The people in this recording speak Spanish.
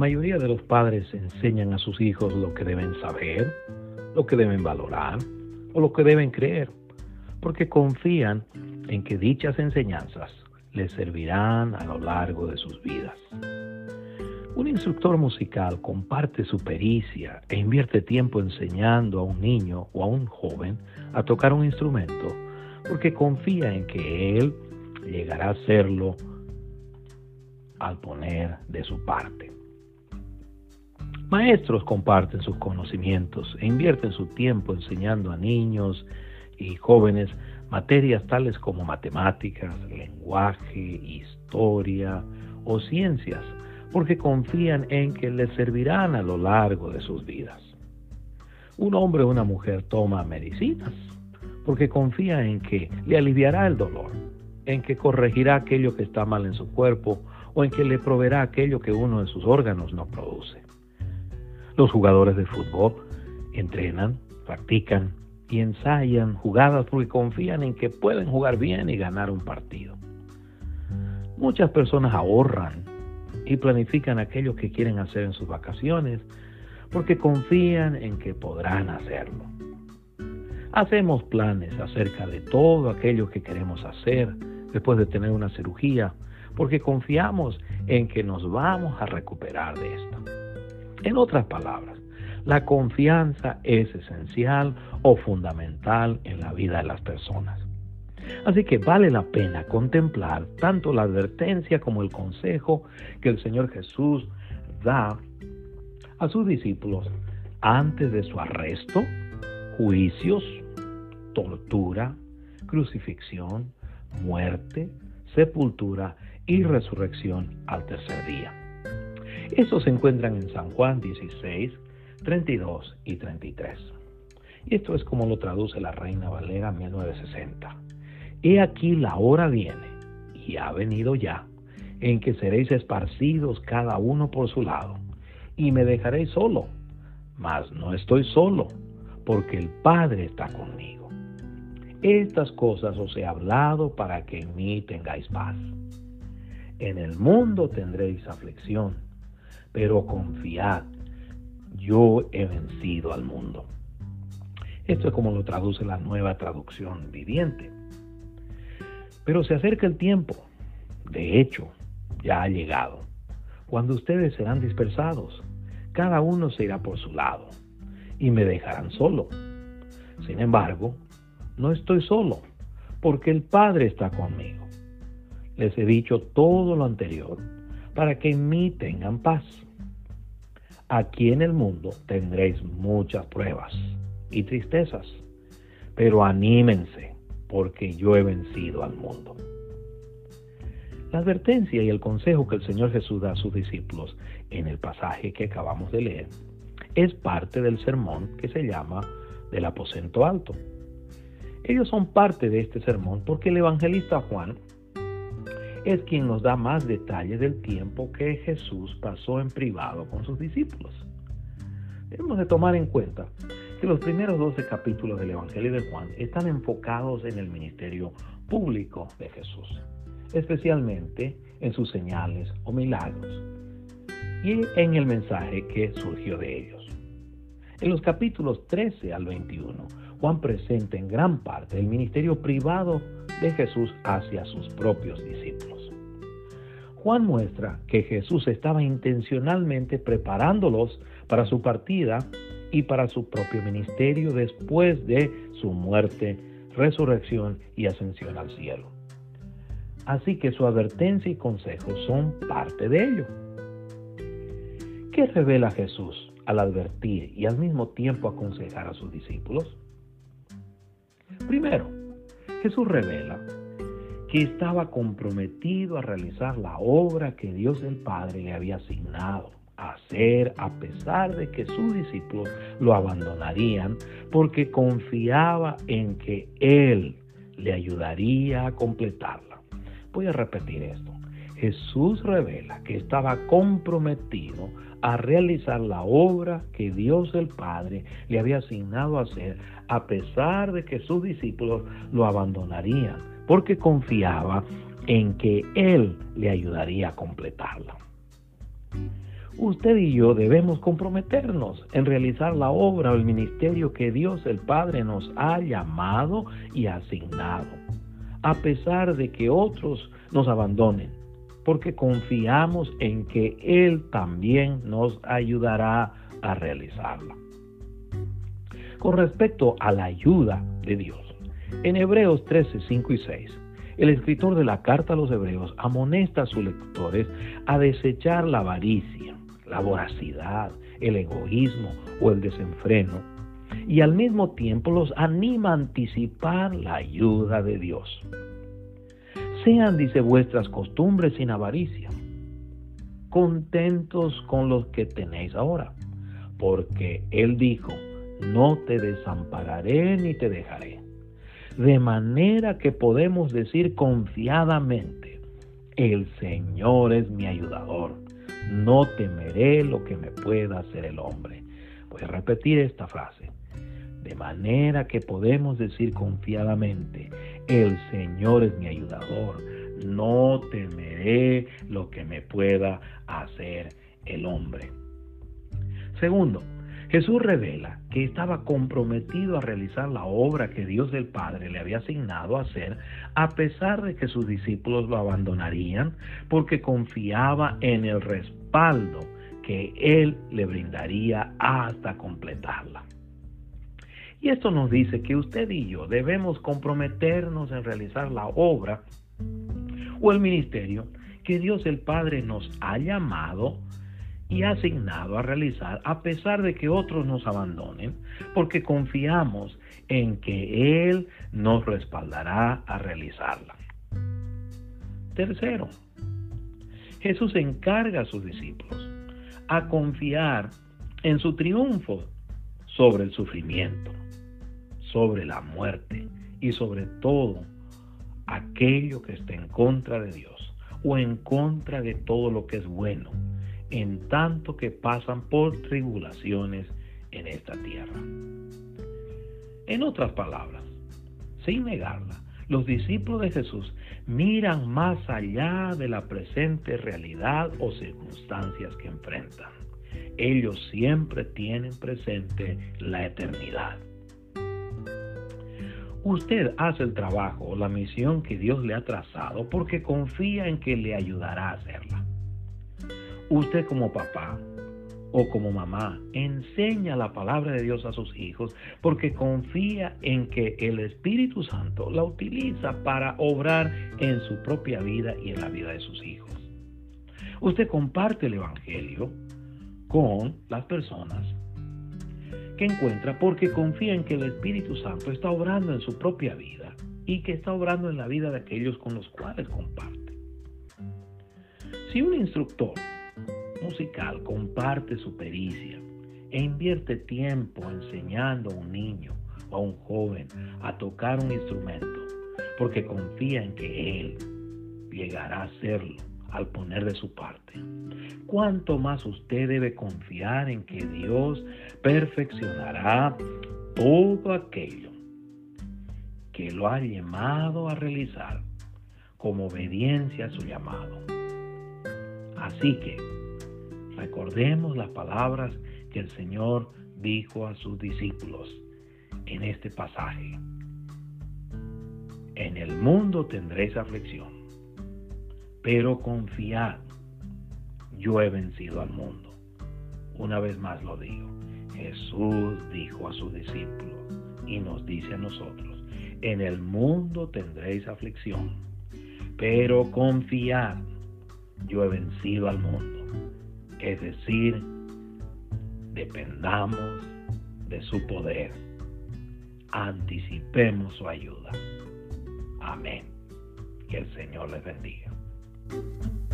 mayoría de los padres enseñan a sus hijos lo que deben saber, lo que deben valorar o lo que deben creer, porque confían en que dichas enseñanzas les servirán a lo largo de sus vidas. Un instructor musical comparte su pericia e invierte tiempo enseñando a un niño o a un joven a tocar un instrumento porque confía en que él llegará a hacerlo al poner de su parte. Maestros comparten sus conocimientos e invierten su tiempo enseñando a niños y jóvenes materias tales como matemáticas, lenguaje, historia o ciencias, porque confían en que les servirán a lo largo de sus vidas. Un hombre o una mujer toma medicinas porque confía en que le aliviará el dolor, en que corregirá aquello que está mal en su cuerpo o en que le proveerá aquello que uno de sus órganos no produce. Los jugadores de fútbol entrenan, practican y ensayan jugadas porque confían en que pueden jugar bien y ganar un partido. Muchas personas ahorran y planifican aquello que quieren hacer en sus vacaciones porque confían en que podrán hacerlo. Hacemos planes acerca de todo aquello que queremos hacer después de tener una cirugía porque confiamos en que nos vamos a recuperar de esto. En otras palabras, la confianza es esencial o fundamental en la vida de las personas. Así que vale la pena contemplar tanto la advertencia como el consejo que el Señor Jesús da a sus discípulos antes de su arresto, juicios, tortura, crucifixión, muerte, sepultura y resurrección al tercer día. Estos se encuentran en San Juan 16, 32 y 33. Y esto es como lo traduce la Reina Valera 1960. He aquí la hora viene, y ha venido ya, en que seréis esparcidos cada uno por su lado, y me dejaréis solo. Mas no estoy solo, porque el Padre está conmigo. Estas cosas os he hablado para que en mí tengáis paz. En el mundo tendréis aflicción, pero confiad, yo he vencido al mundo. Esto es como lo traduce la nueva traducción viviente. Pero se acerca el tiempo, de hecho, ya ha llegado, cuando ustedes serán dispersados, cada uno se irá por su lado y me dejarán solo. Sin embargo, no estoy solo, porque el Padre está conmigo. Les he dicho todo lo anterior para que en mí tengan paz. Aquí en el mundo tendréis muchas pruebas y tristezas, pero anímense porque yo he vencido al mundo. La advertencia y el consejo que el Señor Jesús da a sus discípulos en el pasaje que acabamos de leer es parte del sermón que se llama del aposento alto. Ellos son parte de este sermón porque el evangelista Juan es quien nos da más detalles del tiempo que Jesús pasó en privado con sus discípulos. Debemos de tomar en cuenta que los primeros 12 capítulos del Evangelio de Juan están enfocados en el ministerio público de Jesús, especialmente en sus señales o milagros y en el mensaje que surgió de ellos. En los capítulos 13 al 21, Juan presenta en gran parte el ministerio privado de Jesús hacia sus propios discípulos. Juan muestra que Jesús estaba intencionalmente preparándolos para su partida y para su propio ministerio después de su muerte, resurrección y ascensión al cielo. Así que su advertencia y consejo son parte de ello. ¿Qué revela Jesús al advertir y al mismo tiempo aconsejar a sus discípulos? Primero, Jesús revela que estaba comprometido a realizar la obra que Dios el Padre le había asignado a hacer a pesar de que sus discípulos lo abandonarían porque confiaba en que Él le ayudaría a completarla. Voy a repetir esto. Jesús revela que estaba comprometido a realizar la obra que Dios el Padre le había asignado a hacer, a pesar de que sus discípulos lo abandonarían, porque confiaba en que Él le ayudaría a completarla. usted y yo debemos comprometernos en realizar la obra o el ministerio que Dios el Padre nos ha llamado y asignado, a pesar de que otros nos abandonen, porque confiamos en que Él también nos ayudará a realizarla. Con respecto a la ayuda de Dios, en Hebreos 13, 5 y 6, el escritor de la carta a los Hebreos amonesta a sus lectores a desechar la avaricia, la voracidad, el egoísmo o el desenfreno, y al mismo tiempo los anima a anticipar la ayuda de Dios. Sean, dice, vuestras costumbres sin avaricia, contentos con los que tenéis ahora, porque Él dijo, no te desampararé ni te dejaré. De manera que podemos decir confiadamente, el Señor es mi ayudador, no temeré lo que me pueda hacer el hombre. Voy a repetir esta frase. De manera que podemos decir confiadamente, el Señor es mi ayudador, no temeré lo que me pueda hacer el hombre. Segundo, Jesús revela que estaba comprometido a realizar la obra que Dios del Padre le había asignado a hacer, a pesar de que sus discípulos lo abandonarían, porque confiaba en el respaldo que Él le brindaría hasta completarla. Y esto nos dice que usted y yo debemos comprometernos en realizar la obra o el ministerio que Dios el Padre nos ha llamado y asignado a realizar a pesar de que otros nos abandonen, porque confiamos en que Él nos respaldará a realizarla. Tercero, Jesús encarga a sus discípulos a confiar en su triunfo sobre el sufrimiento, sobre la muerte y sobre todo aquello que está en contra de Dios o en contra de todo lo que es bueno en tanto que pasan por tribulaciones en esta tierra. En otras palabras, sin negarla, los discípulos de Jesús miran más allá de la presente realidad o circunstancias que enfrentan. Ellos siempre tienen presente la eternidad. Usted hace el trabajo o la misión que Dios le ha trazado porque confía en que le ayudará a hacerla. Usted como papá o como mamá enseña la palabra de Dios a sus hijos porque confía en que el Espíritu Santo la utiliza para obrar en su propia vida y en la vida de sus hijos. Usted comparte el Evangelio con las personas que encuentra porque confía en que el Espíritu Santo está obrando en su propia vida y que está obrando en la vida de aquellos con los cuales comparte. Si un instructor musical comparte su pericia e invierte tiempo enseñando a un niño o a un joven a tocar un instrumento porque confía en que él llegará a hacerlo al poner de su parte. ¿Cuánto más usted debe confiar en que Dios perfeccionará todo aquello que lo ha llamado a realizar como obediencia a su llamado? Así que Recordemos las palabras que el Señor dijo a sus discípulos en este pasaje. En el mundo tendréis aflicción, pero confiad, yo he vencido al mundo. Una vez más lo digo, Jesús dijo a sus discípulos y nos dice a nosotros, en el mundo tendréis aflicción, pero confiad, yo he vencido al mundo. Es decir, dependamos de su poder. Anticipemos su ayuda. Amén. Que el Señor les bendiga. Thank you.